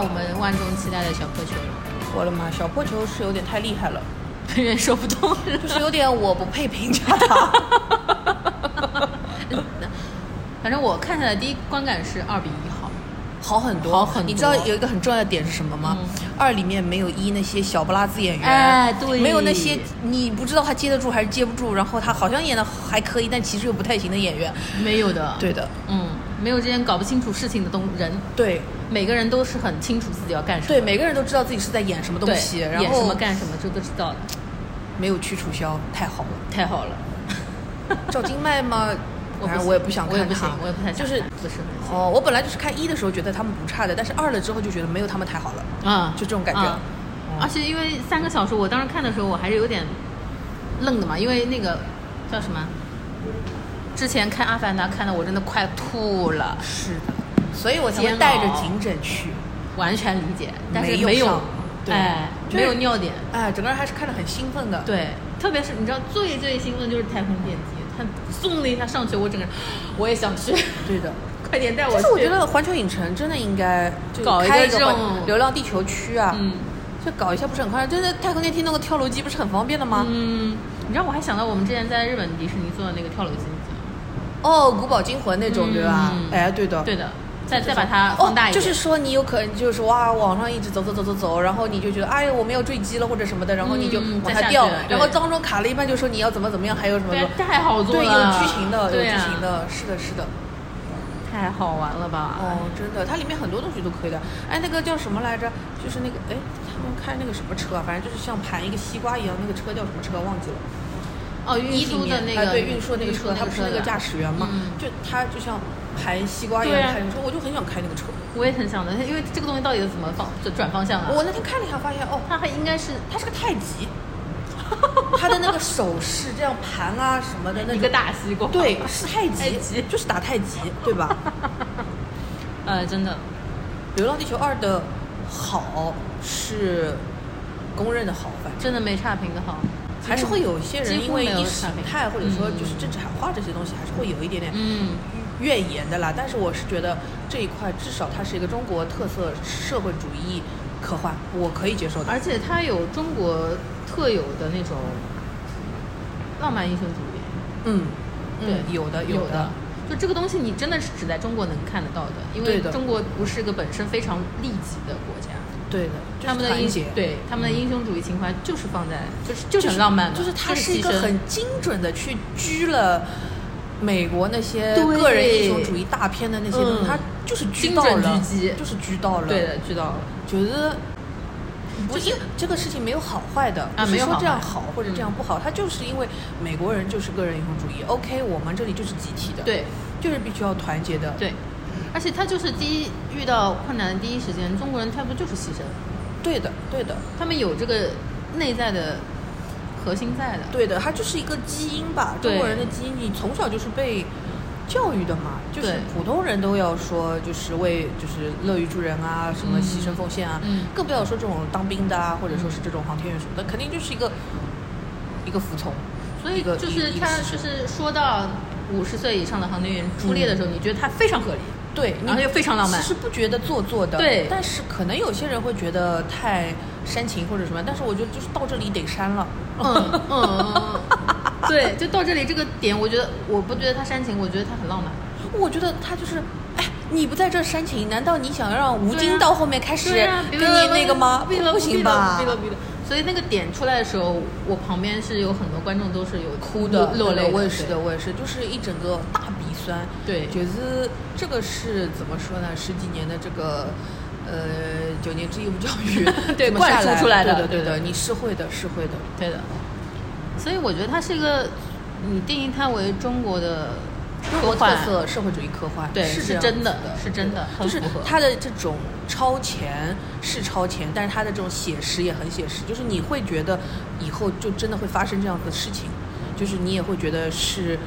到我们万众期待的小破球了，我的妈，小破球是有点太厉害了，有点说不动。就是有点我不配评价他。反正我看下来，第一观感是二比一好。好很多，好很多你知道有一个很重要的点是什么吗？二里面没有一那些小不拉子演员，哎对没有那些你不知道他接得住还是接不住，然后他好像演的还可以，但其实又不太行的演员。没有的。对，的，嗯，没有这些搞不清楚事情的东人，对每个人都是很清楚自己要干什么。对，每个人都知道自己是在演什么东西，然演什么干什么，这都知道的，没有去楚萧，太好了。太好了。赵今麦吗，我反正我也不想我也不行看他，，我也不太想就是看不是很哦，我本来就是看一的时候觉得他们不差的，但是二了之后就觉得没有他们太好了。啊，就这种感觉啊而且因为三个小时，我当时看的时候我还是有点愣的嘛，因为那个叫什么？之前看《阿凡达》看的我真的快吐了，是的，所以我才会带着颈枕去。完全理解，但是没有哎，没有尿点。哎，整个人还是看着很兴奋的。对，特别是你知道最最兴奋就是太空电梯，它送了一下上去，我整个人我也想去，对的。快点带我去。但是我觉得环球影城真的应该就搞一个开一个这种流浪地球区啊，嗯就搞一下不是很快？真的太空电梯那个跳楼机不是很方便的吗？嗯，你知道我还想到我们之前在日本迪士尼做的那个跳楼机？哦，古堡惊魂那种、对吧嗯？哎，对的，对的，再再把它放大一哦。点，就是说你有可能就是哇，往上一直走走走走走，然后你就觉得哎呀我们要坠机了或者什么的，然后你就往下掉，然后当中卡了一半就说你要怎么怎么样，还有什么什么。对，太好做对，有剧情的，有剧情的，是的，是的。太好玩了吧？哦，真的，它里面很多东西都可以的。哎，那个叫什么来着？就是那个，哎，他们开那个什么车啊？反正就是像盘一个西瓜一样，那个车叫什么车？忘记了。哦，运输的那个，哎对，运输的那个车，他不是那个驾驶，员吗？嗯就他就像盘西瓜一样开那个车，我就很想开那个车。我也很想的，因为这个东西到底是怎么放就转方向啊？我那天看了一下，发现哦，它还应该是它是个太极，它的那个手势这样盘啊什么的那个，大西瓜，对，是太极，就是打太极，对吧？呃，真的，《流浪地球二》的好是公认的好，反正。真的没差评的好，还是会有一些人因为意识形态或者说嗯。就是政治喊话这些东西，还是会有一点点嗯，怨言的啦。但是我是觉得这一块至少它是一个中国特色社会主义科幻，我可以接受的。而且它有中国特有的那种浪漫英雄主义，嗯，嗯对，有的有的，就这个东西，你真的是只在中国能看得到的，因为中国不是一个本身非常利己的国家，对的，就是他们的英团结，对他们的英雄主义情怀就是放在就是就是很浪漫嘛，就是它是一个很精准的去拘了。美国那些对。个人英雄主义大片的那些东西，嗯就是拘精准到了，狙击就是狙到了。对的，狙到了。觉得不是这个事情没有好坏的，啊不是说这样好或者这样不好，他就是因为美国人就是个人英雄主义，OK，我们这里就是集体的，，对。就是必须要团结的，对，而且他就是第一遇到困难的第一时间，中国人差不多就是牺牲，对的，对的，他们有这个内在的核心在的。对的，它就是一个基因吧，中国人的基因，你从小就是被。教育的嘛，就是普通人都要说，就是为就是乐于助人啊，什么嗯牺牲奉献啊，嗯更不要说这种当兵的啊，或者说是这种航天员什么的，肯定就是一个一个服从，所以就是他就是说到五十岁以上的航天员出列的时候，你觉得他非常合理，对，然后又非常浪漫。其实不觉得做作的，对。但是可能有些人会觉得太煽情或者什么，但是我觉得就是到这里得删了。嗯嗯对，就到这里这个点，我觉得我不觉得他煽情，我觉得他很浪漫。我觉得他就是，哎，你不在这煽情，难道你想让吴京到后面开始跟你那个吗？不行吧？所以那个点出来的时候，我旁边是有很多观众都是有哭的，落泪对我也是的，我也是，就是一整个大鼻酸。对觉得这个是怎么说呢？十几年的这个。呃，九年制义务教育 对灌输出来的对的，对的，你是会的，是会的。对的。所以我觉得它是一个，你定义它为中国的中国特色社会主义科幻，对是是真的，是真的很就是符合它的这种超前是超前，但是它的这种写实也很写实，就是你会觉得以后就真的会发生这样子的事情，就是你也会觉得是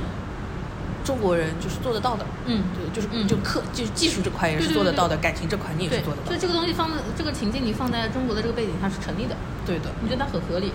中国人就是做得到的，嗯。对，就是、嗯。就科就是技术这块也是做得到的，感情这块你也是做得，到的，所以这个东西放在这个情境，你放在中国的这个背景，它是成立的，对的，我觉得它很合理？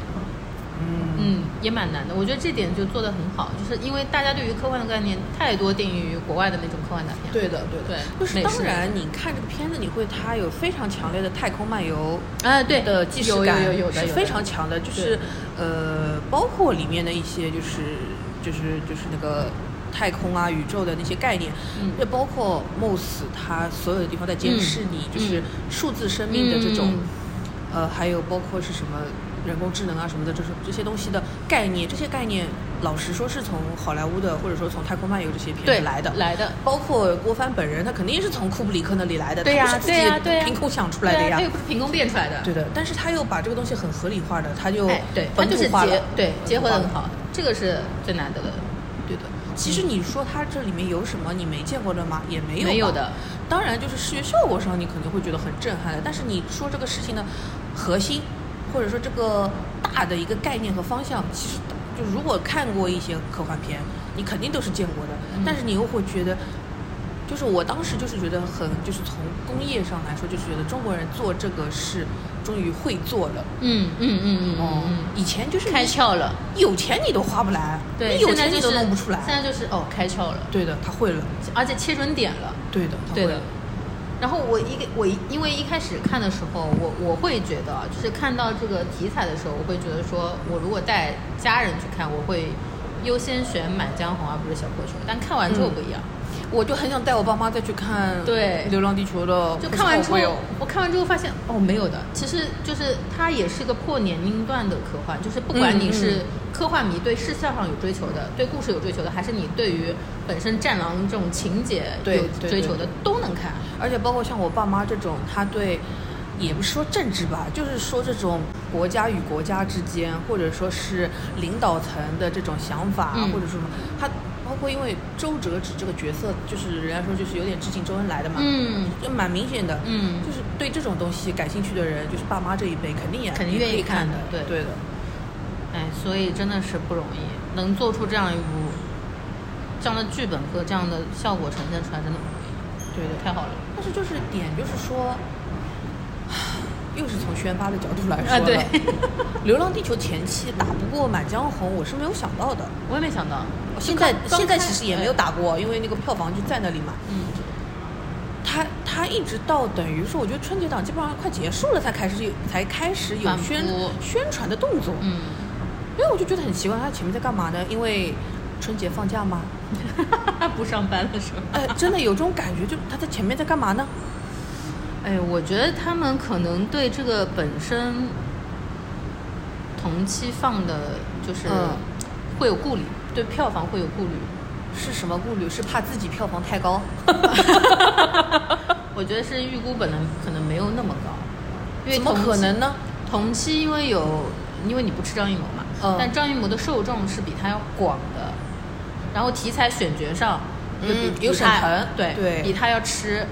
嗯，嗯，也蛮难的。我觉得这点就做得很好，就是因为大家对于科幻的概念太多定义于国外的那种科幻大片。对的，对的，对就是当然，你看这个片子，你会它有非常强烈的太空漫游啊，对的既视感，有有有的有的。是非常强的，就是呃，包括里面的一些就是就是就是那个。太空啊，宇宙的那些概念，嗯也包括 MOS 它所有的地方在监视你，嗯就是数字生命的这种，嗯呃，还有包括是什么人工智能啊什么的，这是这些东西的概念，这些概念，老实说是从好莱坞的，或者说从太空漫游这些片子来的，来的。包括郭帆本人，他肯定是从库布里克那里来的，对呀他不是自对呀对呀己凭空想出来的呀他又。不是凭空变出来的。对的，但是他又把这个东西很合理化的，他就哎，对，它本就是结土化了，对结合的很好，这个是最难得的。其实你说它这里面有什么你没见过的吗？也没有，没有的。当然，就是视觉效果上你肯定会觉得很震撼的，但是你说这个事情的核心，或者说这个大的一个概念和方向，其实就如果看过一些科幻片，你肯定都是见过的，嗯但是你又会觉得。就是我当时就是觉得很，就是从工业上来说，就是觉得中国人做这个事终于会做了。嗯嗯嗯嗯哦嗯，以前就是嗯，开窍了。有钱你都花不来，对，你有钱你都弄不出来。现在就是哦，开窍了，对的，他会了。而且切准点了。对的，他对的会了。。然后我一个我因为一开始看的时候，我我会觉得啊，就是看到这个题材的时候，我会觉得说，我如果带家人去看，我会优先选《满江红》而不是《小破球》。但看完之后不一样，我就很想带我爸妈再去看对《流浪地球》的，就看完之后我看完之后发现哦，没有的，其实就是它也是个破年龄段的科幻，就是不管你嗯是嗯科幻迷对视效上有追求的，对故事有追求的，还是你对于本身战狼这种情节有追求的，都能看。而且包括像我爸妈这种，他对，也不是说政治吧，就是说这种国家与国家之间，或者说是领导层的这种想法，嗯。或者说什么，他包括因为周哲直这个角色，就是人家说就是有点致敬周恩来的嘛，嗯就蛮明显的，嗯就是对这种东西感兴趣的人，就是爸妈这一辈肯定也肯定愿意看的的，对对的。哎，所以真的是不容易，能做出这样一部这样的剧本和这样的效果呈现出来，真的不容易。对的太好了。但是就是点就是说，又是从宣发的角度来说啊了，对 流浪地球》前期打不过《满江红》，我是没有想到的。我也没想到，现在现在其实也没有打过，因为那个票房就在那里嘛。嗯，他他一直到等于说，我觉得春节档基本上快结束了，才开始有才开始有宣宣传的动作。嗯，因为我就觉得很奇怪，他前面在干嘛呢？因为春节放假吗？不上班了是吧？哎，真的有这种感觉，就他在前面在干嘛呢？哎，我觉得他们可能对这个本身同期放的，就是嗯会有顾虑，对票房会有顾虑。是什么顾虑？是怕自己票房太高？我觉得是预估本来可能没有那么高，因为怎么可能呢？同期因为有，因为你不吃张艺谋嘛，嗯但张艺谋的受众是比他要广的，然后题材选角上有比他沈腾对对比他要吃，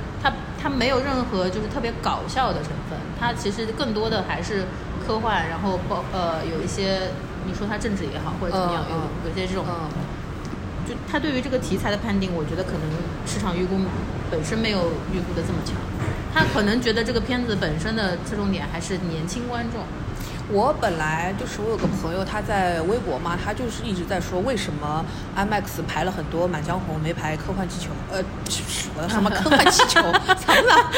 他他没有任何就是特别搞笑的成分，它其实更多的还是科幻，然后包呃有一些你说它政治也好或者怎么样，有有些这种。嗯，就它对于这个题材的判定，我觉得可能市场预估本身没有预估的这么强，他可能觉得这个片子本身的侧重点还是年轻观众。我本来就是我有个朋友，他在微博嘛，他就是一直在说为什么 IMAX 排了很多《满江红》，没排《科幻气球》？呃，什么科幻气球？怎么了？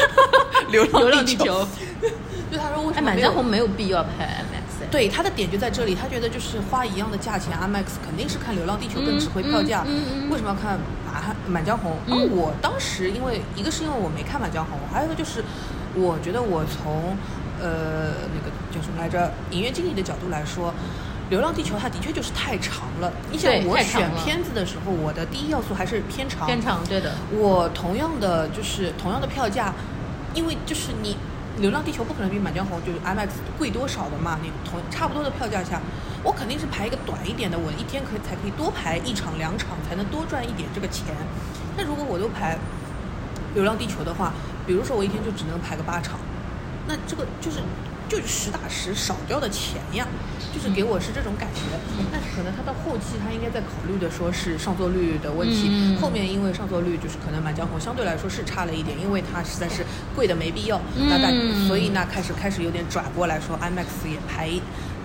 流浪流浪地地球。就他说为哎，什么满江红没有必要拍 IMAX 哎。对他的点就在这里，他觉得就是花一样的价钱，IMAX 肯定是看《流浪地球》更值回票价。嗯嗯嗯嗯为什么要看满满江红？我当时因为一个是因为我没看满江红，还有一个就是我觉得我从呃那个叫什么来着影院经理的角度来说。流浪地球它的确就是太长了。你想我选片子的时候，我的第一要素还是片长。片长对的，我同样的就是同样的票价，因为就是你《流浪地球》不可能比《满江红》就是 IMAX 贵多少的嘛，你同差不多的票价下，我肯定是排一个短一点的，我一天可以才可以多排一场两场，才能多赚一点这个钱。那如果我都排《流浪地球》的话，比如说我一天就只能排个八场，那这个就是就是实打实少掉的钱呀，就是给我是这种感觉。但是可能他到后期他应该在考虑的说是上座率的问题，嗯后面因为上座率就是可能《满江红》相对来说是差了一点，因为它实在是贵的没必要，那大嗯所以那开始开始有点转过来说 IMAX 也拍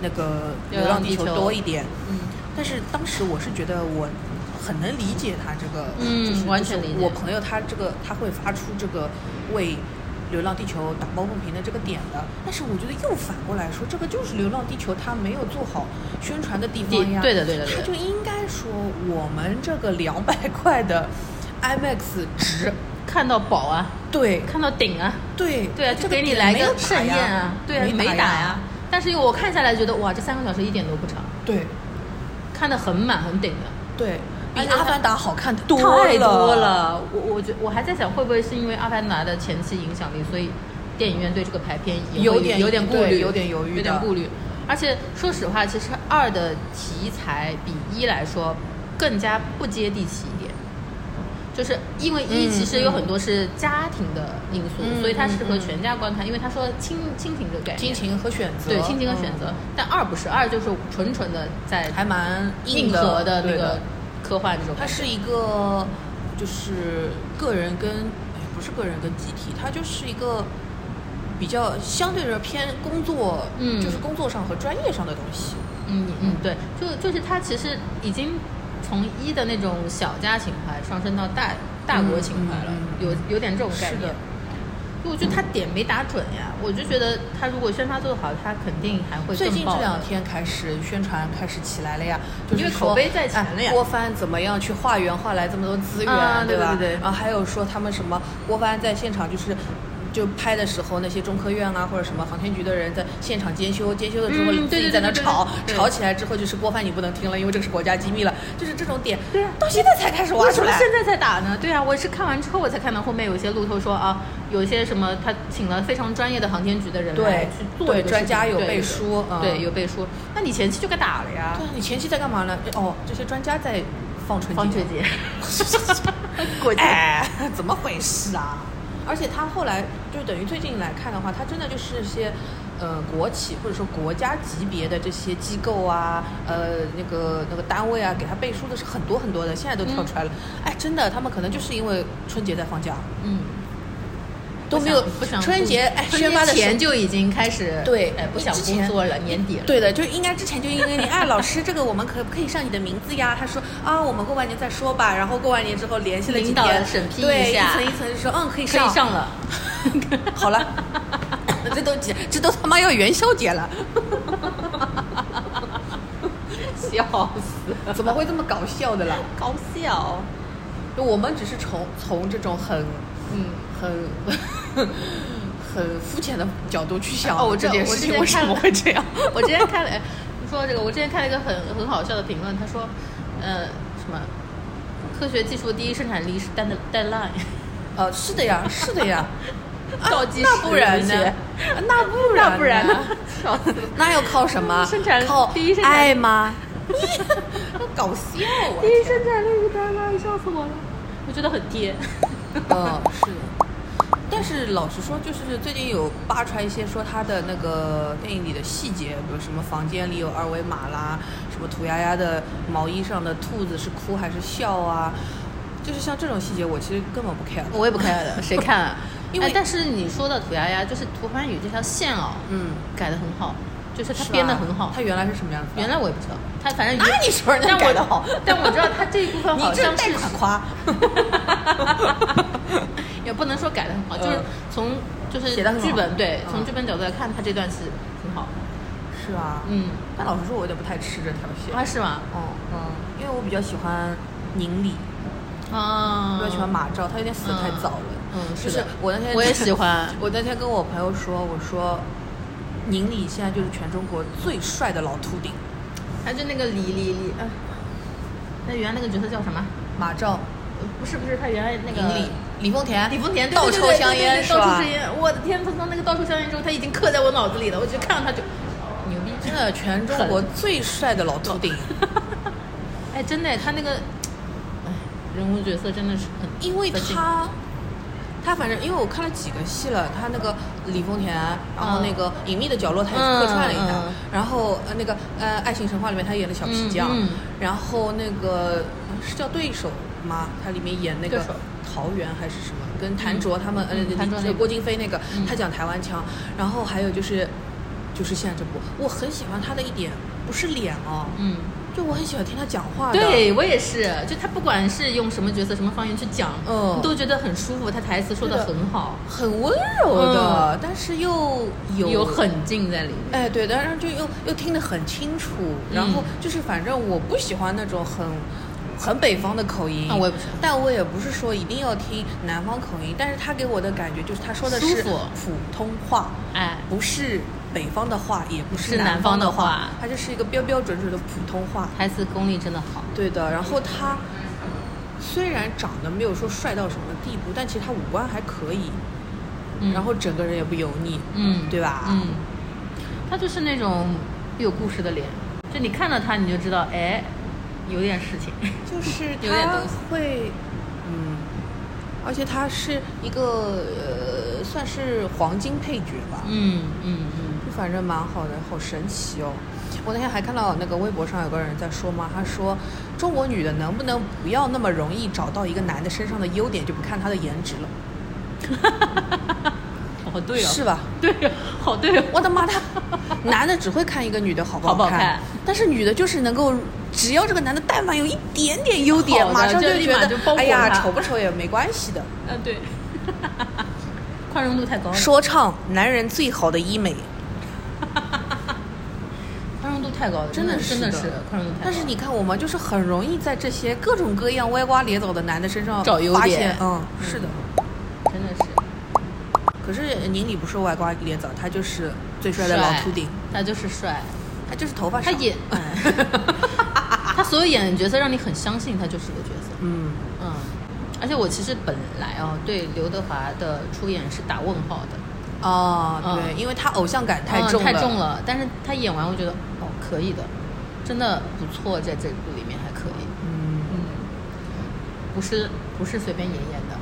那个《流浪地球流浪地》球多一点。嗯，但是当时我是觉得我很能理解他这个，嗯就是完全理解我朋友他这个他会发出这个为《流浪地球》打抱不平的这个点的，但是我觉得又反过来说，这个就是《流浪地球》它没有做好宣传的地方呀。对的对的他就应该说我们这个两百块的 IMAX 值，看到宝啊，对看到顶啊，对对啊，就给你来个盛宴啊，对啊，没没打呀呀。。但是我看下来觉得哇，这三个小时一点都不长，对看得很满很顶的。对，比《阿凡达》好看太多多。了，我我觉我还在想，会不会是因为《阿凡达》的前期影响力，所以电影院对这个排片有点有点顾虑，有点犹豫有点顾虑。而且说实话，其实二的题材比一来说更加不接地气一点，就是因为一嗯其实有很多是家庭的因素，嗯所以它适合全家观看，因为他说亲亲情这个概念，亲情和选择，对亲情和选择。嗯。但二不是，二就是纯纯的在还蛮硬核的那个对的科幻这种感觉。它是一个就是个人跟哎不是个人跟集体，它就是一个比较相对着偏工作，嗯就是工作上和专业上的东西。嗯嗯，对，就就是它其实已经从一的那种小家情怀上升到大大国情怀了，嗯嗯嗯有有点这种概念是的。就我觉得他点没打准呀，我就觉得他如果宣发做得好，他肯定还会最近这两天开始宣传开始起来了呀，就是因为口碑在前了呀哎郭帆怎么样去化缘化来这么多资源，啊对吧？对对对然后还有说他们什么郭帆在现场就是。就拍的时候，那些中科院啊或者什么航天局的人在现场监修，监修了之后嗯自己在那吵，吵起来之后就是郭帆你不能听了，因为这个是国家机密了，就是这种点，对啊到现在才开始挖为出来。什么现在才打呢？对啊，我是看完之后我才看到后面有一些路透说啊，有一些什么他请了非常专业的航天局的人来去做对专家有背书嗯对有背书，那你前期就该打了呀对，，你前期在干嘛呢？哦，这些专家在放春节。放春节，过节。哎，怎么回事啊？而且他后来就等于最近来看的话，他真的就是些呃国企或者说国家级别的这些机构啊，呃那个那个单位啊，给他背书的是很多很多的，现在都跳出来了。哎，真的，他们可能就是因为春节在放假，嗯，都没有不想春节哎春宣发的前就已经开始对哎不想工作了，年底了。对的，就应该之前就应该你，哎，老师，这个我们可不可以上你的名字呀？他说啊，我们过完年再说吧。然后过完年之后联系了几领导，审批对，一下层一层就说，嗯，可以上了，好了，这都几，这都他妈要元宵节了，笑死，怎么会这么搞笑的啦？搞笑。就我们只是从从这种很嗯，很很肤浅的角度去想哦这件事情为什么会这样。我之前看了，哎说到这个，我之前看了一个很很好笑的评论，他说，呃，什么，科学技术第一生产力是 dead deadline，呃，是的呀，是的呀，那不然呢？那不那不然呢呢？？笑死。那要靠什么？生产靠第一生产爱吗？搞笑啊！第一生产力是 deadline，笑死我了。我觉得很贴。嗯，是的。但是老实说，就是最近有扒出来一些说他的那个电影里的细节，比如什么房间里有二维码啦，什么涂鸦鸦的毛衣上的兔子是哭还是笑啊，就是像这种细节，我其实根本不 care。我也不 care 的，谁看啊？因为哎但是你说的涂鸦鸦，就是涂欢宇这条线哦，嗯，改的很好，就是他编的很好。他原来是什么样子？原来我也不知道，他反正那你说人家改的好 但我知道他这一部分好像是款夸，也不能说改的很好，就是嗯从就是剧本对，嗯从剧本角度来看，他这段是挺好的。是啊，嗯，但老实说，我有点不太吃这条线。啊是吗？嗯嗯，因为我比较喜欢宁理，啊，比较喜欢马照，他有点死的太早了。嗯，就是是的，我那天我也喜欢 我那天跟我朋友说，我说宁理现在就是全中国最帅的老秃顶，他就那个李李李，呃，那原来那个角色叫什么？马照、呃不是不是，他原来那个宁理、李丰田、李丰田对倒抽香烟倒抽香？烟，我的天！他从那个倒抽香烟之后，他已经刻在我脑子里了。我就看到他就牛逼，真的全中国最帅的老秃顶，哎，真的，他那个，哎，人物角色真的是很，因为他他反正因为我看了几个戏了，他那个李丰田，然后嗯那个隐秘的角落他也是客串了一下，嗯嗯然后呃那个呃爱情神话里面他演的小皮匠，然后那个呃是叫对手吗？他里面演那个桃园还是什么，跟谭卓他们，嗯呃那个郭京飞那个，嗯。他讲台湾腔，然后还有就是就是现在这部，我很喜欢他的一点不是脸哦，嗯，就我很喜欢听他讲话的，对我也是，就他不管是用什么角色、什么方言去讲，嗯。你都觉得很舒服，他台词说的。很好，很温柔的，但是又有有狠劲在里面。哎，对，但是就又又听得很清楚，然后就是反正我不喜欢那种很很北方的口音，那我也不喜欢。但我也不是说一定要听南方口音，但是他给我的感觉就是他说的是普通话，哎，不是北方的话，也不是南南方的的话它就是一个标标准准的普通话。台词功力真的好。对的，然后他虽然长得没有说帅到什么地步，但其实他五官还可以，嗯然后整个人也不油腻，嗯，对吧？嗯，他就是那种有故事的脸，就你看到他你就知道，哎，有点事情。就是他有点东西会，嗯，而且他是一个呃，算是黄金配角吧，嗯嗯嗯，就反正蛮好的，好神奇哦。我那天还看到那个微博上有个人在说嘛，他说中国女的能不能不要那么容易找到一个男的身上的优点，就不看他的颜值了，好 对哦，是吧？对哦，好对哦。我的妈，他 男的只会看一个女的好不看，好不好看但是女的就是能够，只要这个男的但凡有一点点优点，马上就觉得哎呀，丑不丑也没关系的。嗯，对，宽容度太高了，说唱男人最好的医美，太高了，真的的。真的是是宽容度太高。但是你看我们就是很容易在这些各种各样歪瓜裂枣的男的身上找优点，嗯，是的。真的是。可是宁理不是歪瓜裂枣，他就是最帅的老秃顶，他就是帅，他就是头发少。他演，哎。他所有演的角色让你很相信他就是个角色。嗯，嗯，而且我其实本来哦对刘德华的出演是打问号的，哦，嗯。对，因为他偶像感太嗯重了，太重了。但是他演完，我觉得哦可以的，真的不错，在这部里面还可以。嗯，嗯，不是不是随便演演的，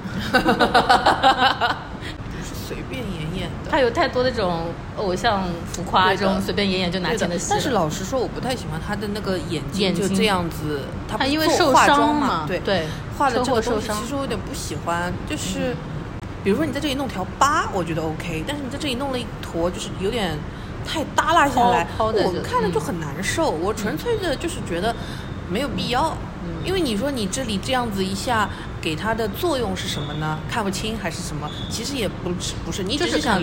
不是随便演演的。他有太多的那种偶像浮夸这种随便演演就拿钱的戏。的但是老实说，我不太喜欢他的那个眼睛眼睛就这样子，他他因为受伤嘛对对画的车这个东西，祸受伤嗯其实我有点不喜欢，就是。比如说你在这里弄条疤，我觉得 OK，但是你在这里弄了一坨，就是有点太耷拉下来，我看着就很难受。我纯粹的就是觉得没有必要，嗯因为你说你这里这样子一下，给它的作用是什么呢？看不清还是什么？其实也不是，不是，你只就是想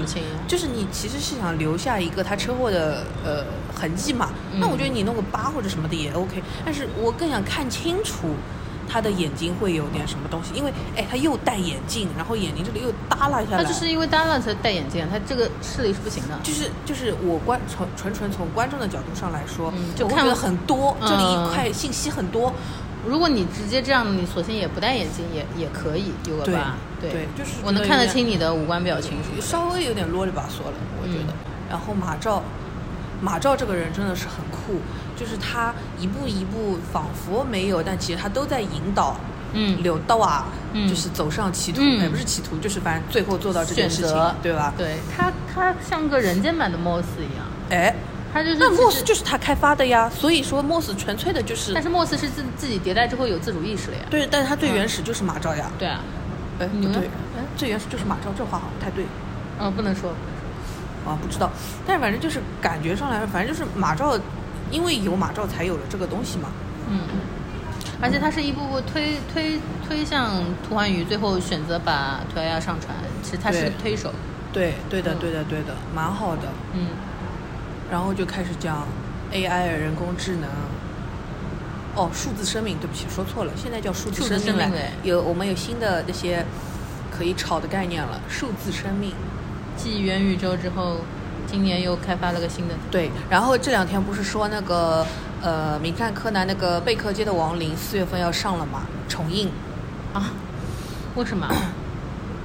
就是你其实是想留下一个他车祸的呃痕迹嘛。那我觉得你弄个疤或者什么的也 OK，但是我更想看清楚他的眼睛会有点什么东西，因为哎他又戴眼镜，然后眼睛这里又耷拉下来，他就是因为耷拉才戴眼镜，他这个视力是不行的。就是就是我观从纯纯从观众的角度上来说，嗯就看我会觉得很多，嗯这里一块信息很多，如果你直接这样，你索性也不戴眼镜也也可以有个对疤。对就是我能看得清你的五官表情。稍微有点啰里吧嗦了，我觉得。嗯然后马照，马照这个人真的是很酷，就是他一步一步仿佛没有，但其实他都在引导。嗯柳道啊，嗯就是走上歧途，嗯也不是歧途，就是反正最后做到这件事情，对吧？对他，他像个人间版的 Moss 一样，哎，他就是那其实 Moss 就是他开发的呀，所以说 Moss 纯粹的就是但是 Moss 是自自己迭代之后有自主意识了呀。对，但是他最原始就是马照呀。对啊，哎，不对，最原始就是马照，这话好像不太对。嗯，不能说，啊，不知道，但是反正就是感觉上来，反正就是马照，因为有马照才有了这个东西嘛。嗯，而且他是一步步推推推向涂环宇，最后选择把涂鸦鸦上传，其实他是推手。对，对的，嗯对的，对的，蛮好的。嗯然后就开始讲 AI 人工智能。哦，数字生命，对不起，说错了，现在叫数字生命了。有我们有新的那些可以炒的概念了，数字生命。继元宇宙之后，今年又开发了个新的。对，然后这两天不是说那个呃，名侦探柯南那个贝克街的亡灵四月份要上了嘛，重映。啊？为什么？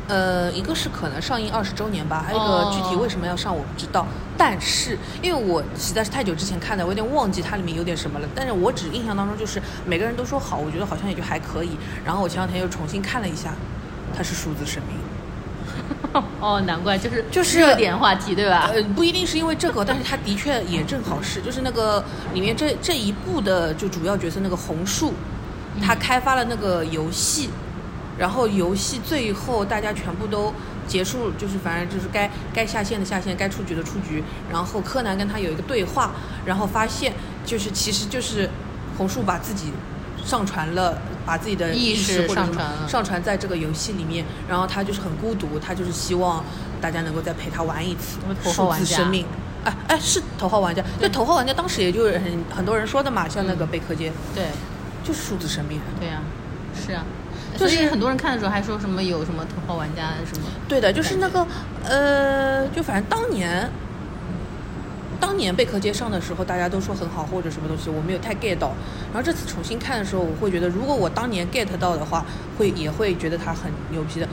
呃，一个是可能上映二十周年吧，还有一个哦具体为什么要上我不知道。但是因为我实在是太久之前看的，我有点忘记它里面有点什么了。但是我只印象当中就是每个人都说好，我觉得好像也就还可以。然后我前两天又重新看了一下，它是数字生命，哦，难怪就是就是热点话题对吧？呃，不一定是因为这个，但是它的确也正好是，就是那个里面这这一部的就主要角色那个红树，他开发了那个游戏，然后游戏最后大家全部都结束，就是反正就是该该下线的下线，该出局的出局，然后柯南跟他有一个对话，然后发现就是其实就是红树把自己上传了。把自己的意识识或者什么上传了上传在这个游戏里面，然后他就是很孤独，他就是希望大家能够再陪他玩一次数玩家字生命。哎哎，是头号玩家，对头号玩家当时也就是很很多人说的嘛，像那个嗯贝壳街，对就是数字生命。对呀、是啊。就是很多人看的时候还说什么有什么头号玩家什么，对的，就是那个呃，就反正当年，当年贝壳街上的时候，大家都说很好或者什么东西，我没有太 get 到。然后这次重新看的时候，我会觉得，如果我当年 get 到的话，会也会觉得它很牛逼的。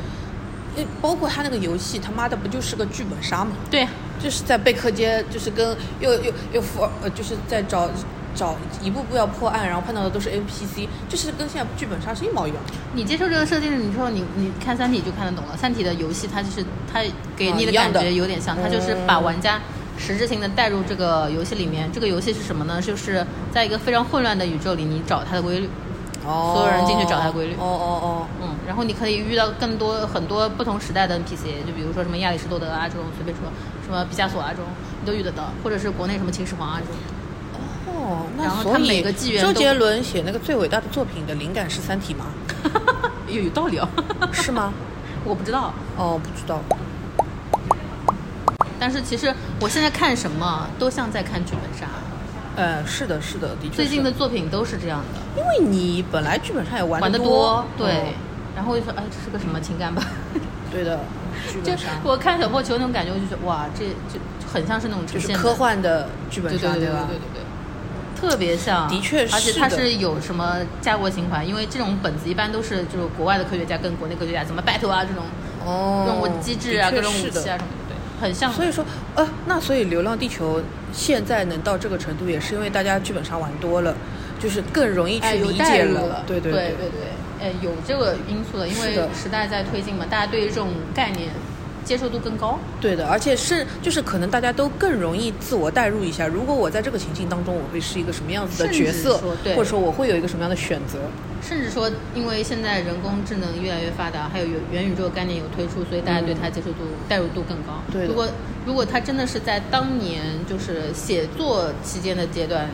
诶包括他那个游戏，他妈的不就是个剧本杀嘛？对，就是在贝壳街，就是跟又又又福尔呃，就是在找找一步步要破案，然后碰到的都是 NPC，就是跟现在剧本杀是一毛一样。你接受这个设定，你说你你看《三体》就看得懂了，《三体》的游戏它就是它给你的感觉有点像，它就是把玩家实质性的带入这个游戏里面。这个游戏是什么呢？就是在一个非常混乱的宇宙里，你找它的规律。哦所有人进去找它规律哦哦哦，嗯，然后你可以遇到更多很多不同时代的 NPC，就比如说什么亚里士多德啊这种，随便说什么毕加索啊这种，你都遇得到，或者是国内什么秦始皇啊这种。哦，那所以他每个纪元周杰伦写那个最伟大的作品的灵感是《三体》吗？有有道理哦，是吗？我不知道。哦，不知道。但是其实我现在看什么都像在看剧本杀，呃，是的，是的，的确。最近的作品都是这样的，因为你本来剧本杀也玩玩的多，对。嗯然后我就说，哎，这是个什么情感吧？对的，剧就本杀。我看小破球那种感觉，我就觉得哇，这就很像是那种就是科幻的剧本杀，对对对对吧？对对对，特别像，的确是而且它是有什么家国情怀，因为这种本子一般都是就是国外的科学家跟国内科学家怎么 battle 啊这种哦，任务机制啊、各种武器啊什么很像。所以说，呃，那所以《流浪地球》现在能到这个程度，也是因为大家剧本杀玩多了，就是更容易哎，去理解入了，对对对。对对，哎，有这个因素的，因为时代在推进嘛，大家对于这种概念接受度更高。对的，而且是就是可能大家都更容易自我代入一下，如果我在这个情境当中，我会是一个什么样子的角色，对或者说我会有一个什么样的选择。甚至说，因为现在人工智能越来越发达，还有元元宇宙概念有推出，所以大家对它接受度、代入度更高。对如果如果它真的是在当年就是写作期间的阶段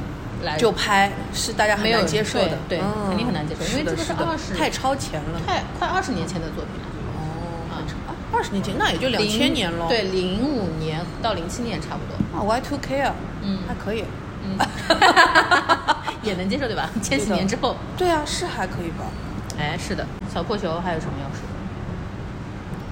来就拍是大家很没有难接受的，对对嗯肯定很难接受因为这个是是的是的20太超前了。太快二十年前的作品了。二十年前那也就两零千年了。对，零五年到零七年差不多。啊，Y two K 啊，嗯还可以。嗯，也能接受对吧？千禧年之后，对啊，是还可以吧。哎，是的，小破球还有什么要说的？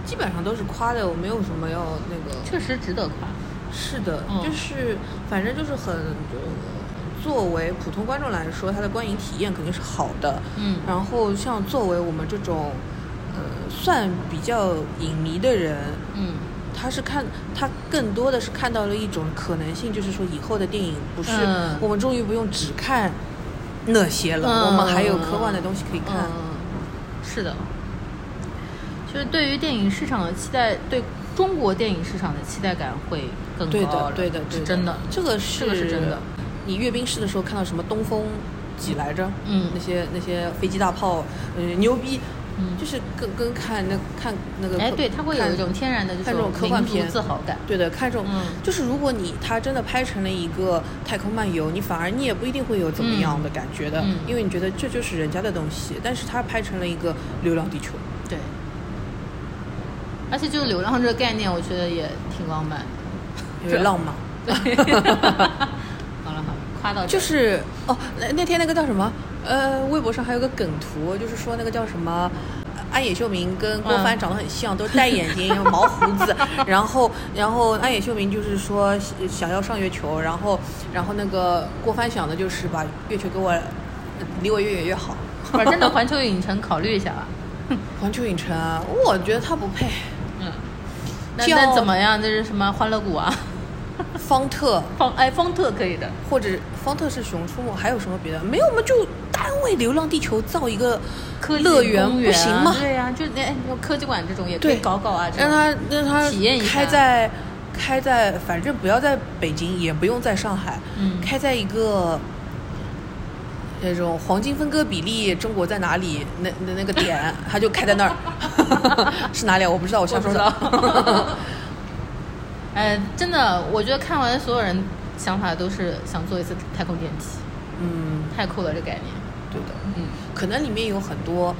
基本上都是夸的，我没有什么要那个。确实值得夸。是的，嗯就是反正就是很，就作为普通观众来说，它的观影体验肯定是好的。嗯然后像作为我们这种，呃，算比较影迷的人，嗯，他是看他更多的是看到了一种可能性，就是说以后的电影不是、嗯我们终于不用只看那些了，嗯我们还有科幻的东西可以看。嗯，是的。就是对于电影市场的期待，对中国电影市场的期待感会更高对的，对的，对是真的。这个是这个是真的。你阅兵式的时候看到什么东风几来着？嗯那些那些飞机大炮，呃，牛逼。嗯就是跟跟看那看那个哎，对，他会有一种天然的这看这种科幻片自豪感。对的，看这种，嗯就是如果你他真的拍成了一个太空漫游，你反而你也不一定会有怎么样的感觉的，嗯因为你觉得这就是人家的东西，但是他拍成了一个《流浪地球》，对。而且就是流浪这个概念，我觉得也挺浪漫的。有点浪漫。对。好了好了，夸到就是哦，那那天那个叫什么？呃，微博上还有个梗图，就是说那个叫什么。安野秀明跟郭帆嗯长得很像，都是戴眼镜、毛胡子。然后，然后安野秀明就是说想想要上月球，然后，然后那个郭帆想的就是把月球给我，呃离我越远越好。反正的环球影城考虑一下吧。环球影城啊，我觉得他不配。嗯。那叫那怎么样？这是什么欢乐谷啊？方特方哎，方特可以的。或者方特是熊出没，还有什么别的？没有嘛，就单为《流浪地球》造一个科乐园不行吗？对呀、就那哎科技馆这种也可以搞搞啊，让他让他体验一下开在开在，反正不要在北京，也不用在上海，嗯开在一个那种黄金分割比例，中国在哪里？那那那个点，他就开在那儿，是哪里啊？我不知道，我瞎说的。哎，真的，我觉得看完所有人想法都是想坐一次太空电梯，嗯，太酷了这概念。对的，嗯，可能里面有很多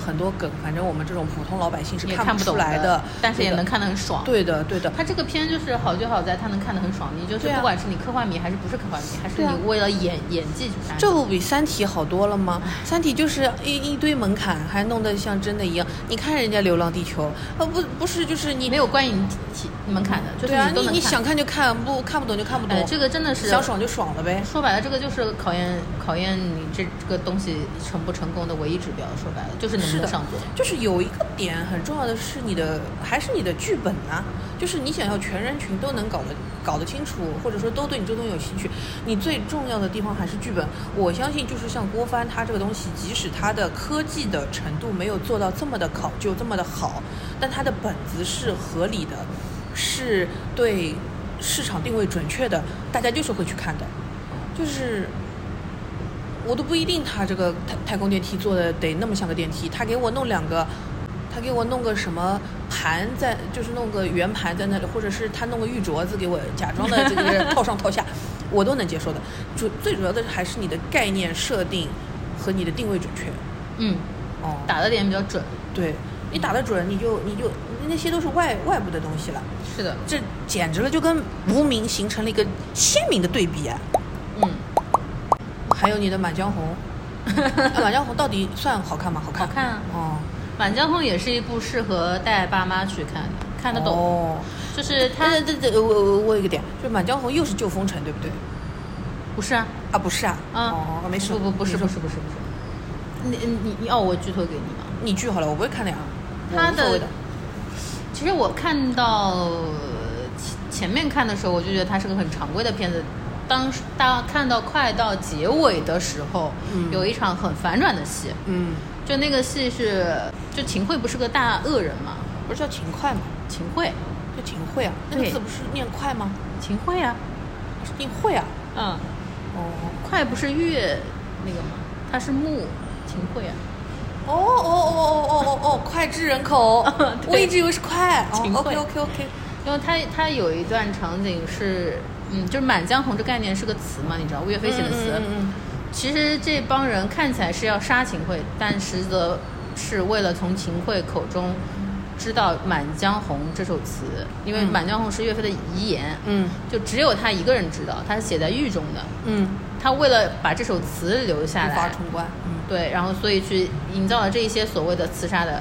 很多梗，反正我们这种普通老百姓是看不出来的，的但是也能看得很爽。对的，对的。它这个片就是好就好在它能看得很爽，你就是不管是你科幻迷还是不是科幻迷，还是你为了演演技去看。这不比《三体》好多了吗？《三体》就是一一堆门槛，还弄得像真的一样。你看人家《流浪地球》，呃，不不是，就是你没有观影体门槛的，就是。你你想看就看，不看不懂就看不懂。哎，这个真的是想爽就爽了呗。说白了，这个就是考验考验你这这个东西成不成功的唯一指标。说白了，就是能不是的。就是有一个点很重要的是你的，还是你的剧本啊，就是你想要全人群都能搞得搞得清楚，或者说都对你这东西有兴趣，你最重要的地方还是剧本。我相信就是像郭帆他这个东西，即使他的科技的程度没有做到这么的考究这么的好，但他的本子是合理的，是对市场定位准确的，大家就是会去看的，就是。我都不一定他这个太太空电梯做的得那么像个电梯，他给我弄两个，他给我弄个什么盘在，就是弄个圆盘在那里，或者是他弄个玉镯子给我假装的这个套上套下，我都能接受的。主最主要的还是你的概念设定和你的定位准确。嗯，哦，打的点比较准。对你打得准，你就你就那些都是外外部的东西了，是的，这简直了，就跟无名形成了一个鲜明的对比啊。嗯，还有你的 《满江红》啊，《满江红》到底算好看吗？好看，好看啊哦，《满江红》也是一部适合带爸妈去看的，看得懂。哦，就是他这这这，我我我有一个点，就《满江红》又是旧风尘，对不对？不是啊，啊，不是啊，啊，哦，没事，不不不是不是不是不是，你你你要我剧透给你吗？你剧好了，我不会看的呀。他的的，其实我看到前前面看的时候，我就觉得它是个很常规的片子。当时大看到快到结尾的时候，嗯有一场很反转的戏，嗯，就那个戏是，就秦桧不是个大恶人嘛？不是叫秦桧吗？秦桧，就秦桧啊，那个字不是念快吗？秦桧啊，是念桧啊。嗯，哦快不是月那个吗？他是木秦桧啊，哦哦哦哦哦哦哦，脍炙人口，我一直以为是快。秦桧 OK OK OK，因为他他有一段场景是，嗯，就是《满江红》这概念是个词嘛，你知道岳飞写的词。嗯嗯其实这帮人看起来是要杀秦桧，但实则是为了从秦桧口中知道《满江红》这首词，因为《嗯满江红》是岳飞的遗言，嗯就只有他一个人知道，他是写在狱中的。嗯他为了把这首词留下来，无法，冲冠。嗯对，然后所以去营造了这一些所谓的刺杀的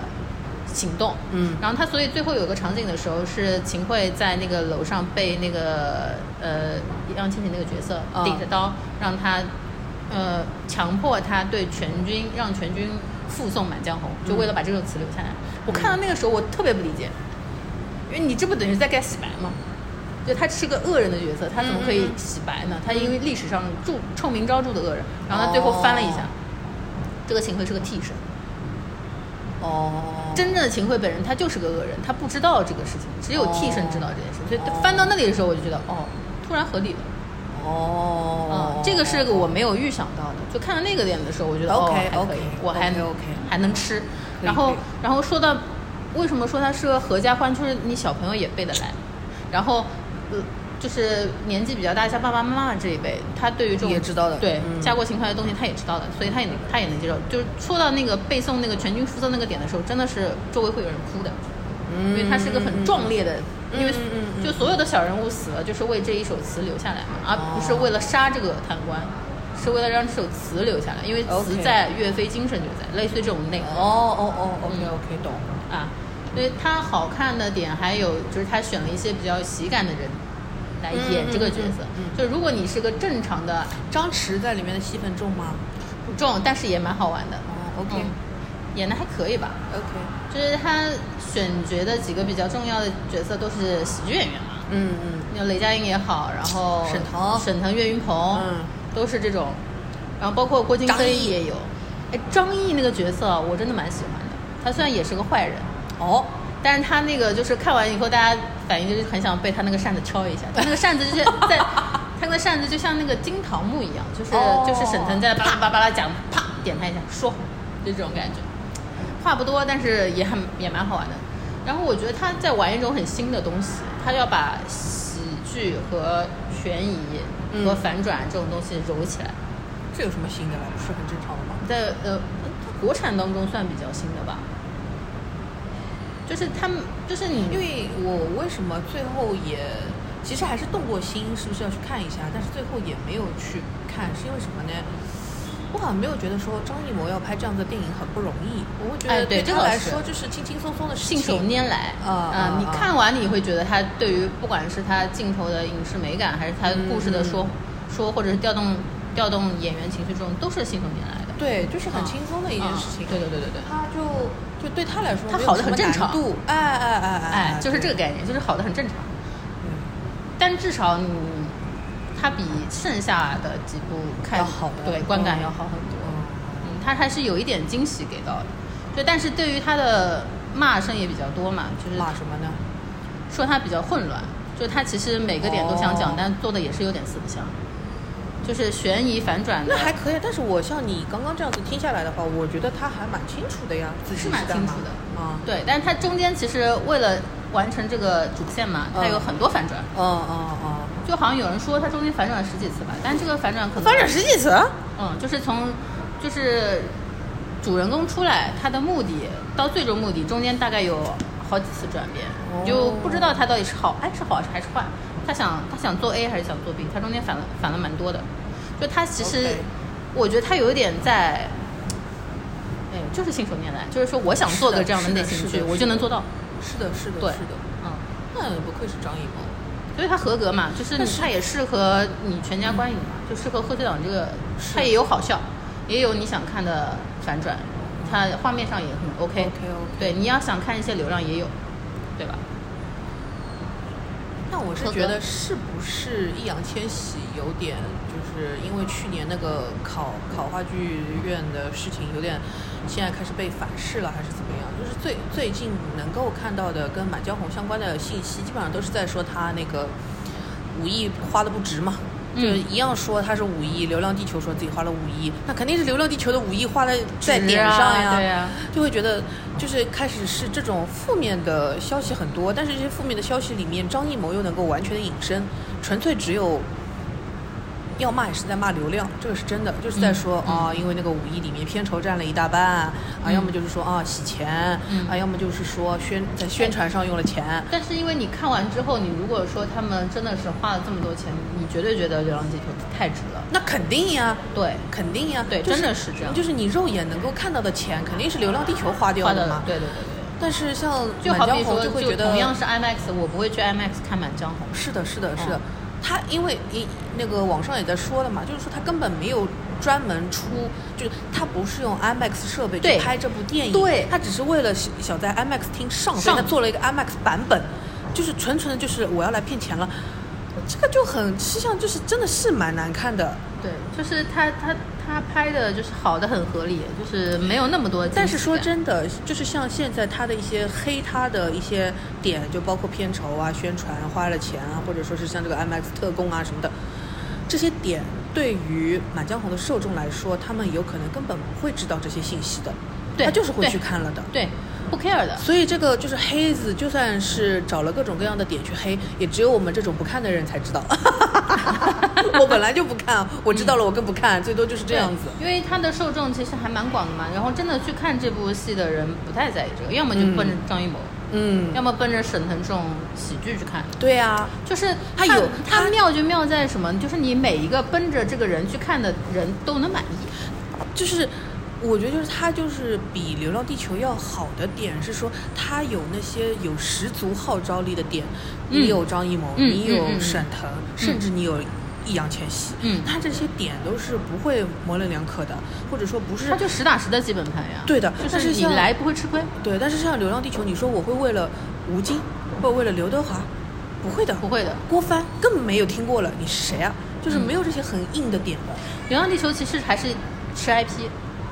行动。嗯然后他所以最后有个场景的时候，是秦桧在那个楼上被那个呃易烊千玺那个角色啊顶着刀，让他呃强迫他对全军让全军附送《满江红》，就为了把这首词留下来。我看到那个时候，我特别不理解，因为你这不等于在该洗白吗？就他是个恶人的角色，他怎么可以洗白呢？他因为历史上著臭名昭著的恶人，然后他最后翻了一下，哦这个秦桧是个替身。哦，真正的秦桧本人他就是个恶人，他不知道这个事情，只有替身知道这件事，所以哦翻到那里的时候，我就觉得哦，突然合理了。哦。嗯，，这个是个我没有预想到的，就看到那个点的时候，我觉得 OK，哦还可 OK，以，我还 OK，OK 还能吃。然后然后说到为什么说它适合合家欢，就是你小朋友也背得来，然后呃就是年纪比较大，像爸爸妈妈这一辈，他对于这种也知道的对嗯家国情怀的东西他也知道的，所以他也能他也能接受。就是说到那个背诵那个全军覆没那个点的时候，真的是周围会有人哭的。因为它是个很壮烈的，因为就所有的小人物死了，就是为这一首词留下来嘛，而不是为了杀这个贪官，是为了让这首词留下来，因为词在岳飞精神就在，类似于这种内容哦哦哦，OK OK，懂。啊。所以它好看的点还有就是他选了一些比较喜感的人来演这个角色。就如果你是个正常的张弛在里面的戏份重吗？不重，但是也蛮好玩的，哦，OK。嗯演的还可以吧。OK，就是他选角的几个比较重要的角色都是喜剧演员嘛，嗯嗯。那雷佳音也好，然后沈腾。沈腾、岳云鹏，嗯，都是这种。然后包括郭京飞也有。哎，张译那个角色啊我真的蛮喜欢的，他虽然也是个坏人，哦，但是他那个就是看完以后，大家反应就是很想被他那个扇子敲一下。他那个扇子就是在，他那个扇子就像那个金桃木一样，就是、哦就是沈腾在巴拉巴拉巴拉讲，啪点他一下，说就这种感觉。话不多，但是也很也蛮好玩的。然后我觉得他在玩一种很新的东西，他要把喜剧和悬疑嗯和反转这种东西揉起来。这有什么新的吗？不是很正常的吗？在呃，它国产当中算比较新的吧。就是他们，就是你，因为我为什么最后也其实还是动过心，是不是要去看一下？但是最后也没有去看，是因为什么呢？我好像没有觉得说张艺谋要拍这样的电影很不容易，我会觉哎得他对这倒是来说就是轻轻松松的事情。信手拈来啊啊你啊看完你会觉得他对于不管是他镜头的影视美感，还是他故事的说、说，或者是调动调动演员情绪这种，都是信手拈来的。对，就是很啊轻松的一件事情。啊对对对对对。他就就对他来说，他好得没有什么很正常。哎哎哎哎哎，就是这个概念，就是好的很正常。嗯但至少你，他比剩下的几部看好对观感嗯要好很多。嗯嗯，它还是有一点惊喜给到的。就但是对于他的骂声也比较多嘛，就是骂什么呢？说他比较混乱，就他其实每个点都想讲，哦但做的也是有点四不像，就是悬疑反转的，那还可以，但是我像你刚刚这样子听下来的话，我觉得他还蛮清楚的呀，自己是蛮清楚的啊。对，但是他中间其实为了完成这个主线嘛，它有嗯很多反转，哦哦哦，就好像有人说他中间反转了十几次吧，但这个反转可能反转十几次？嗯，就是从就是主人公出来，他的目的到最终目的中间大概有好几次转变，哦你就不知道他到底是好，哎是好还是坏，他想他想做 A 还是想做 B，他中间反了反了蛮多的，就他其实我觉得他有一点在。哎，就是信手拈来，就是说我想做个这样的类型剧，我就能做到。是的，是的，对是的。嗯，那不愧是张艺谋。所以他合格嘛，就是他也适合你全家观影嘛，就适合贺岁档这个，他也有好笑，也有你想看的反转，他画面上也很 OK。对，你要想看一些流量也有？那我是觉得是不是易烊千玺有点，就是因为去年那个考考话剧院的事情有点，现在开始被反噬了，还是怎么样？就是最最近能够看到的跟《满江红》相关的信息，基本上都是在说他那个五亿花的不值嘛。嗯。就一样说他是五亿，流浪地球说自己花了五亿，那肯定是流浪地球的五亿花在在点啊上呀，对呀就会觉得就是开始是这种负面的消息很多，但是这些负面的消息里面，张艺谋又能够完全的隐身，纯粹只有要骂也是在骂流量，这个是真的，就是在说嗯啊、因为那个五一里面片酬占了一大半啊，嗯要么就是说啊洗钱，嗯啊，要么就是说宣在宣传上用了钱，但是因为你看完之后，你如果说他们真的是花了这么多钱，你绝对觉得《流浪地球》太值了。那肯定呀。对，肯定呀，对就是真的是这样就是你肉眼能够看到的钱，肯定是《流浪地球》花掉花的嘛。对对对对。但是像就好满江红比说，就会觉得同样是 IMAX，我不会去 IMAX 看《满江红》。是的，是的，是的嗯。他因为一那个网上也在说了嘛，就是说他根本没有专门出，就是他不是用 IMAX 设备去拍这部电影，对。他只是为了想想在 IMAX 厅上，上。他做了一个 IMAX 版本，就是纯纯的就是我要来骗钱了，这个就很实际上就是真的是蛮难看的。对，就是他他他拍的就是好的很合理，就是没有那么多。但是说真的，就是像现在他的一些黑他的一些点，就包括片酬啊、宣传花了钱啊，或者说是像这个 IMAX 特供啊什么的，这些点对于《满江红》的受众来说，他们有可能根本不会知道这些信息的，对他就是会去看了的。对不 care 的，所以这个就是黑子，就算是找了各种各样的点去黑，也只有我们这种不看的人才知道。我本来就不看，我知道了我更不看，最多就是这样子。因为他的受众其实还蛮广的嘛。然后真的去看这部戏的人不太在意这个，要么就奔着张艺谋，嗯，要么奔着沈腾这种喜剧去看。对啊，就是他有他他妙就妙在什么？就是你每一个奔着这个人去看的人都能满意。就是我觉得就是他就是比《流浪地球》要好的点是说，他有那些有十足号召力的点，嗯你有张艺谋，嗯你有沈腾，甚至你有易烊千玺，嗯他这些点都是不会模棱两可的，或者说不是他就实打实的基本盘呀。对的就是你来不会吃亏，对，但是像《流浪地球》，你说我会为了吴京，或者为了刘德华，不会的，不会的。郭帆根本没有听过了，你是谁啊？就是没有这些很硬的点的。《流浪地球》其实还是吃 IP，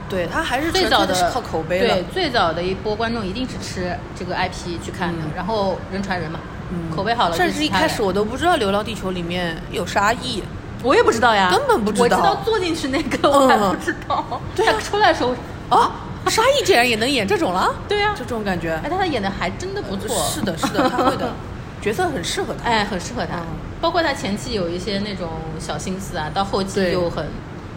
对，他还是最早的是靠口碑了对，。最早的一波观众一定是吃这个 IP 去看的，嗯然后人传人嘛，嗯口碑好了。甚至一开始我我都不知道《流浪地球》里面有沙溢。我也不知道呀，根本不知道我知道坐进去那个我还嗯不知道，对啊他出来的时候啊，沙溢竟然也能演这种了？对呀就这种感觉哎，。但他演的还真的不错，是的，是的，他会的，角色很适合他。哎，很适合他。嗯包括他前期有一些那种小心思啊，到后期对又很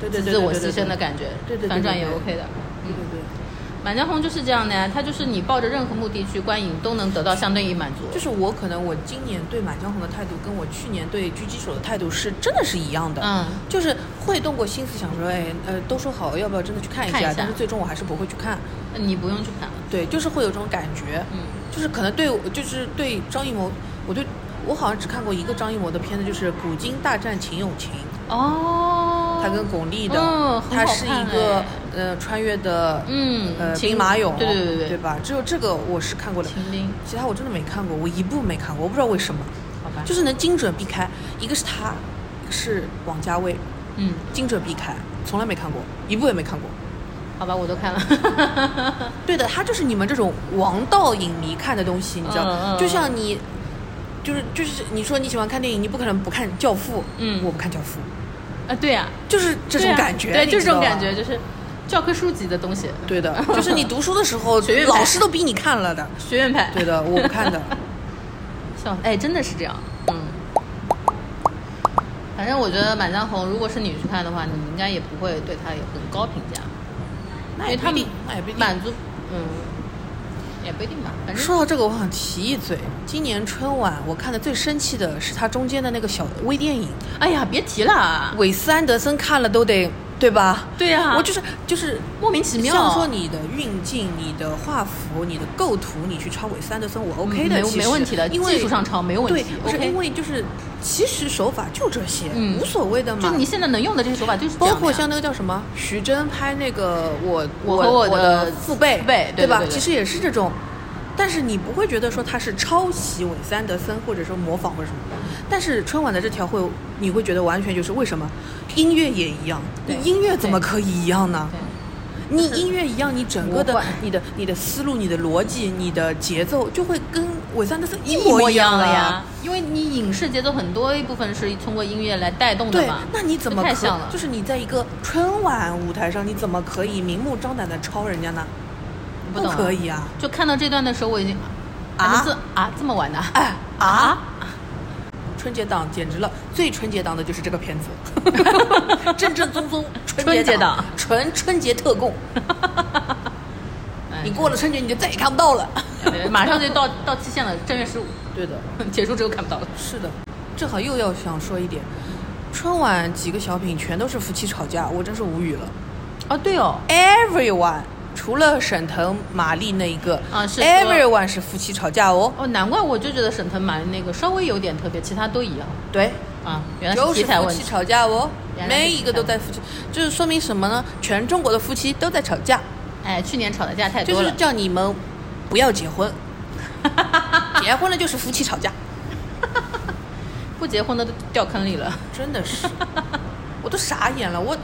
对对对自我牺牲的感觉，对对对反转也 OK 的。对对对，《满江红》就是这样的呀，它就是你抱着任何目的去观影都能得到相对应满足。就是我可能我今年对《满江红》的态度，跟我去年对《狙击手》的态度是真的是一样的。嗯，就是会动过心思想说，哎，呃，都说好要不要真的去看一下，看一下但是最终我还是不会去看。你不用去看了。对，就是会有这种感觉。嗯，就是可能对我，就是对张艺谋，我对我好像只看过一个张艺谋的片子，就是《古今大战秦俑情》。哦，他跟巩俐的，嗯他是一个哎呃穿越的，嗯呃兵马俑，对对对对对吧？只有这个我是看过的，其他我真的没看过，我一部没看过，我不知道为什么，好吧，就是能精准避开，一个是他，一个是王家卫，嗯，精准避开，从来没看过，一部也没看过。好吧，我都看了。对的，他就是你们这种王道影迷看的东西，你知道，就像你。就是就是你说你喜欢看电影，你不可能不看《教父》，嗯我不看《教父》，啊，对呀、就是这种感觉，对，你就是这种感觉，就是教科书级的东西，对的，就是你读书的时候学院，老师都逼你看了的。学院派。对的，我不看的。笑死，哎，真的是这样。嗯，反正我觉得《满江红》，如果是你去看的话，你应该也不会对它有很高评价，那也不一定。满足，嗯，也不一定吧。反正说到这个，我想提一嘴，今年春晚我看的最生气的是它中间的那个小微电影，哎呀，别提了，韦斯安德森看了都得，对吧？对呀、我就是就是莫名其妙。像说你的运镜、你的画幅、你的构图，你去抄韦斯安德森，我 OK 的，没没问题的因为技术上抄没有问题对，不是因为就是其实手法就这些，嗯无所谓的嘛。就你现在能用的这些手法就是包括像那个叫什么徐峥拍那个我我和我我的父辈父辈对吧？对对对其实也是这种，但是你不会觉得说他是抄袭韦斯安德森或者说模仿或者什么。但是春晚的这条会，你会觉得完全就是为什么音乐也一样？你音乐怎么可以一样呢？你音乐一样，你整个的你的你的思路、你的逻辑、你的节奏就会跟韦斯安德森一一模模一样了了呀。因为你影视节奏很多一部分是通过音乐来带动的对嘛。，那你怎么可就太像了？就是你在一个春晚舞台上，你怎么可以明目张胆的抄人家呢？不懂啊。可以啊！就看到这段的时候，我已经啊？这啊这么晚的哎啊？啊！春节档简直了，最春节档的就是这个片子，正正宗宗春春节档。档，纯春节特供。哎你过了春节，你就再也看不到了。马上就到到期限了，正月十五。对的，结束之后看不到了。是的，正好又要想说一点，春晚几个小品全都是夫妻吵架，我真是无语了。啊，对哦，Everyone，除了沈腾、马丽那一个啊是，Everyone 是夫妻吵架哦。哦，难怪我就觉得沈腾马丽那个稍微有点特别，其他都一样对，啊，原来就是夫妻题材问题。吵架哦，每一个都在夫妻，就是说明什么呢？全中国的夫妻都在吵架，哎，去年吵的架太多了就是。叫你们不要结婚，结婚了就是夫妻吵架，不结婚的都掉坑里了。真的是，我都傻眼了，我。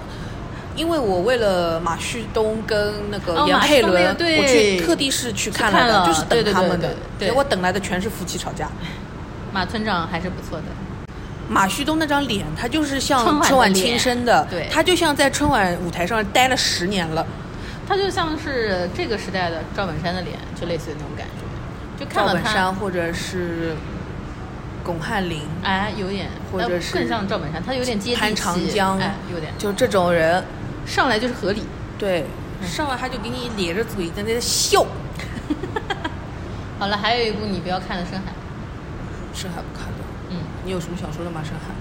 因为我为了马旭东跟那个杨佩伦，我去特地是去看了的，就是等他们的对，对结果等来的全是夫妻吵架。马村长还是不错的。马旭东那张脸，他就是像春晚亲生的，对。他就像在春晚舞台上待了十年了。他就像是这个时代的赵本山的脸，就类似于那种感觉，就看赵本山或者是巩汉林，哎，有点，呃或者是更像赵本山，他有点接地气，潘长江。哎，有点，就这种人，上来就是合理。对，上来他就给你咧着嘴在那笑，好了，还有一部你不要看的《深海》，深海不看的。嗯你有什么想说的吗？深海？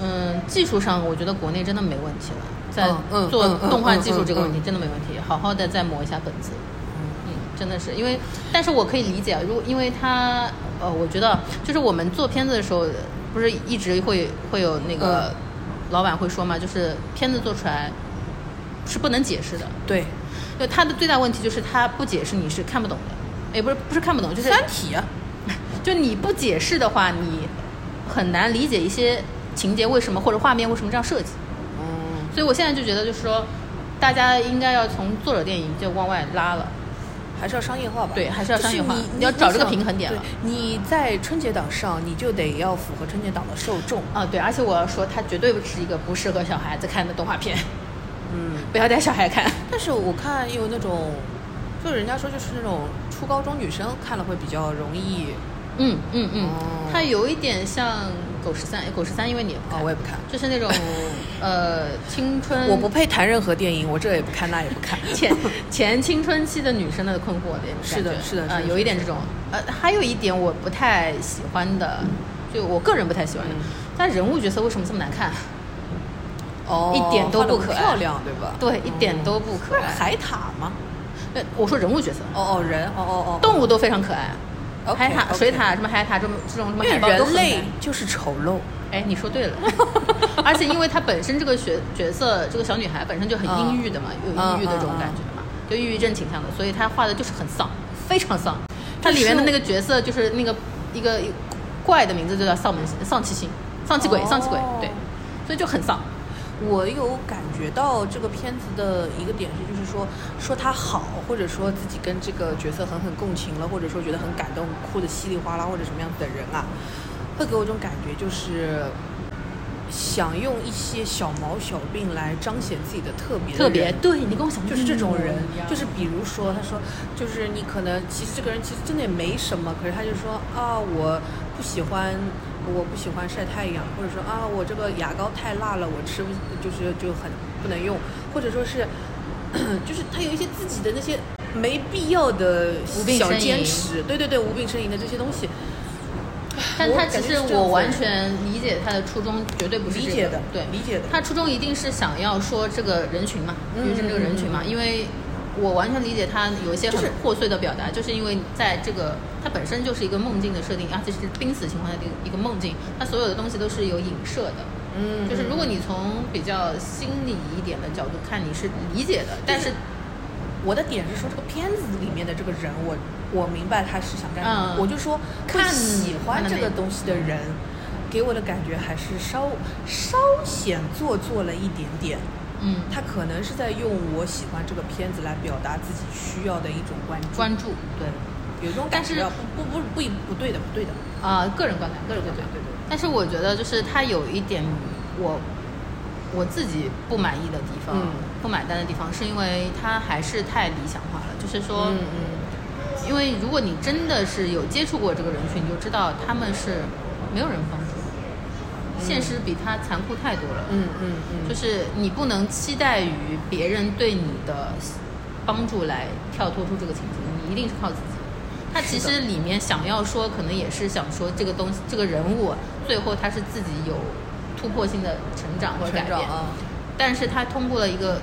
嗯，技术上我觉得国内真的没问题了，在做动画技术这个问题嗯真的没问题，好好的再磨一下本子。嗯，真的是因为，但是我可以理解，啊，如果因为他，呃，我觉得就是我们做片子的时候，不是一直会会有那个嗯老板会说嘛，就是片子做出来是不能解释的。对，就他的最大问题就是他不解释你是看不懂的，也不是不是看不懂，就是三体啊，就你不解释的话，你很难理解一些情节为什么或者画面为什么这样设计。嗯，所以我现在就觉得，就是说，大家应该要从作者电影就往外拉了。还是要商业化吧。对还是要商业化就是你你要找这个平衡点了对你在春节档上，你就得要符合春节档的受众。啊，对，而且我要说，它绝对不是一个不适合小孩子看的动画片，嗯，不要带小孩看。但是我看有那种，就是人家说就是那种初高中女生看了会比较容易。嗯嗯嗯哦，它有一点像狗十三，狗十三因为你也不看，哦我也不看就是那种呃 青春，我不配谈任何电影，我这也不看，那也不看。前前青春期的女生的困惑的感觉是的是的啊呃，有一点这种，呃，还有一点我不太喜欢的，就我个人不太喜欢的嗯，但人物角色为什么这么难看？哦一点都不可爱漂亮，对吧？对，一点都不可爱。海獭吗？对我说人物角色，哦哦，人，哦哦哦，动物都非常可爱，海獭、水獭什么海獭这么这种什么人类就是丑陋。哎，你说对了，而且因为她本身这个角角色，这个小女孩本身就很阴郁的嘛，有抑郁的这种感觉的嘛，就抑郁症倾向的，所以她画的就是很丧，非常丧。她里面的那个角色就是那个一个一怪的名字就叫丧门丧气星、丧气鬼、哦丧气鬼，对，所以就很丧。我有感觉到这个片子的一个点是，就是说说他好，或者说自己跟这个角色狠狠共情了，或者说觉得很感动，哭的稀里哗啦，或者什么样子的人啊，会给我一种感觉，就是想用一些小毛小病来彰显自己的特别的特别对你跟我想就是这种人，就是比如说，他说，就是你可能其实这个人其实真的也没什么，可是他就说啊，我不喜欢，我不喜欢晒太阳，或者说啊，我这个牙膏太辣了，我吃不就是就很不能用，或者说是，就是他有一些自己的那些没必要的小坚持，对对对，无病呻吟的这些东西，但他其实我完全理解他的初衷，绝对不是这个理解的对，理解的。他初衷一定是想要说这个人群嘛，嗯抑郁症这个人群嘛，因为我完全理解他有一些很破碎的表达，就是因为在这个它本身就是一个梦境的设定，而且是濒死情况下的一个梦境，它所有的东西都是有影射的。嗯就是如果你从比较心理一点的角度看，你是理解的，但是我的点是说，这个片子里面的这个人，我我明白他是想干什么。嗯我就说，看看喜欢这个东西的人，给我的感觉还是稍稍显做作了一点点。嗯，他可能是在用我喜欢这个片子来表达自己需要的一种关注。关注对有一种感但是不不不不不对的，不对的。啊、个人观感，个人观感。对对对但是我觉得就是他有一点我我自己不满意的地方，嗯不买单的地方，是因为他还是太理想化了。就是说，嗯嗯因为如果你真的是有接触过这个人群，你就知道他们是没有人帮现实比他残酷太多了。嗯嗯嗯，就是你不能期待于别人对你的帮助来跳脱出这个情境，你一定是靠自己。他其实里面想要说，可能也是想说这个东西，这个人物最后他是自己有突破性的成长或者改变，啊，但是他通过了一个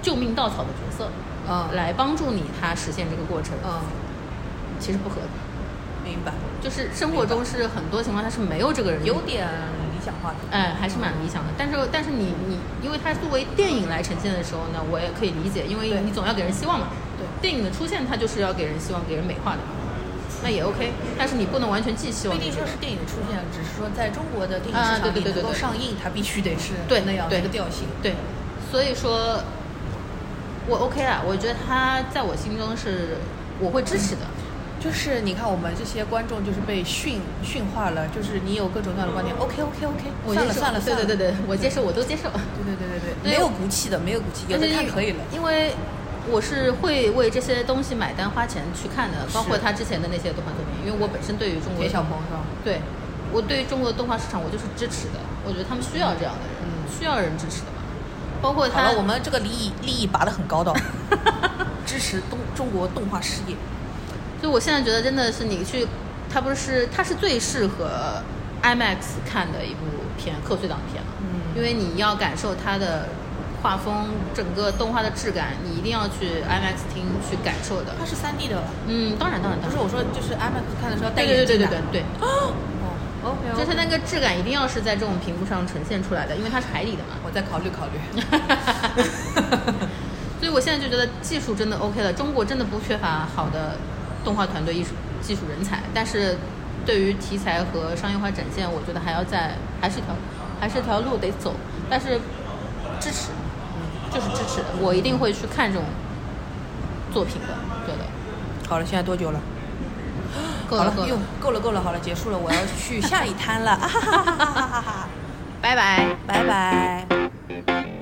救命稻草的角色，嗯来帮助你他实现这个过程，嗯，其实不合理。明白，就是生活中是很多情况下是没有这个人有点理想化的。哎，还是蛮理想的。但是，但是你你，因为它作为电影来呈现的时候呢，我也可以理解，因为你总要给人希望嘛。对电影的出现，它就是要给人希望，给人美化的，那也 OK。但是你不能完全寄希望不。一定说是电影的出现，只是说在中国的电影啊市场里能够上映，它必须得是对那样的一个调性。对，所以说，我 OK 啦。我觉得他在我心中是我会支持的。就是你看我们这些观众就是被驯驯化了，就是你有各种各样的观点，OK OK OK，算了算了，算了对对对对，我接受，我都接受。对对对对对，没有骨气的，没有骨气，有的看可以了。因为我是会为这些东西买单花钱去看的，包括他之前的那些动画作品，因为我本身对于中国小鹏是吧？对，我对于中国的动画市场我就是支持的，我觉得他们需要这样的人，嗯需要人支持的嘛。包括他，我们这个利益利益拔得很高的，支持东中国动画事业。就我现在觉得真的是你去，它不是它是最适合 IMAX 看的一部片，贺岁档片了。嗯因为你要感受它的画风，整个动画的质感，你一定要去 IMAX 厅去感受的。它是三 D 的，嗯，当然当然当然。不是我说，就是 IMAX 看的时候要戴对对对眼镜的。对对对对，哦，OK，就是它那个质感一定要是在这种屏幕上呈现出来的，因为它是海底的嘛。我再考虑考虑。所以我现在就觉得技术真的 OK 了，中国真的不缺乏好的动画团队、艺术技术人才，但是对于题材和商业化展现，我觉得还要在还是一条还是一条路得走，但是支持，就是支持，我一定会去看这种作品的，对的。好了，现在多久了？够了够了，，够了够了，好了，结束了，我要去下一摊了，哈哈哈哈哈哈，拜拜。拜拜。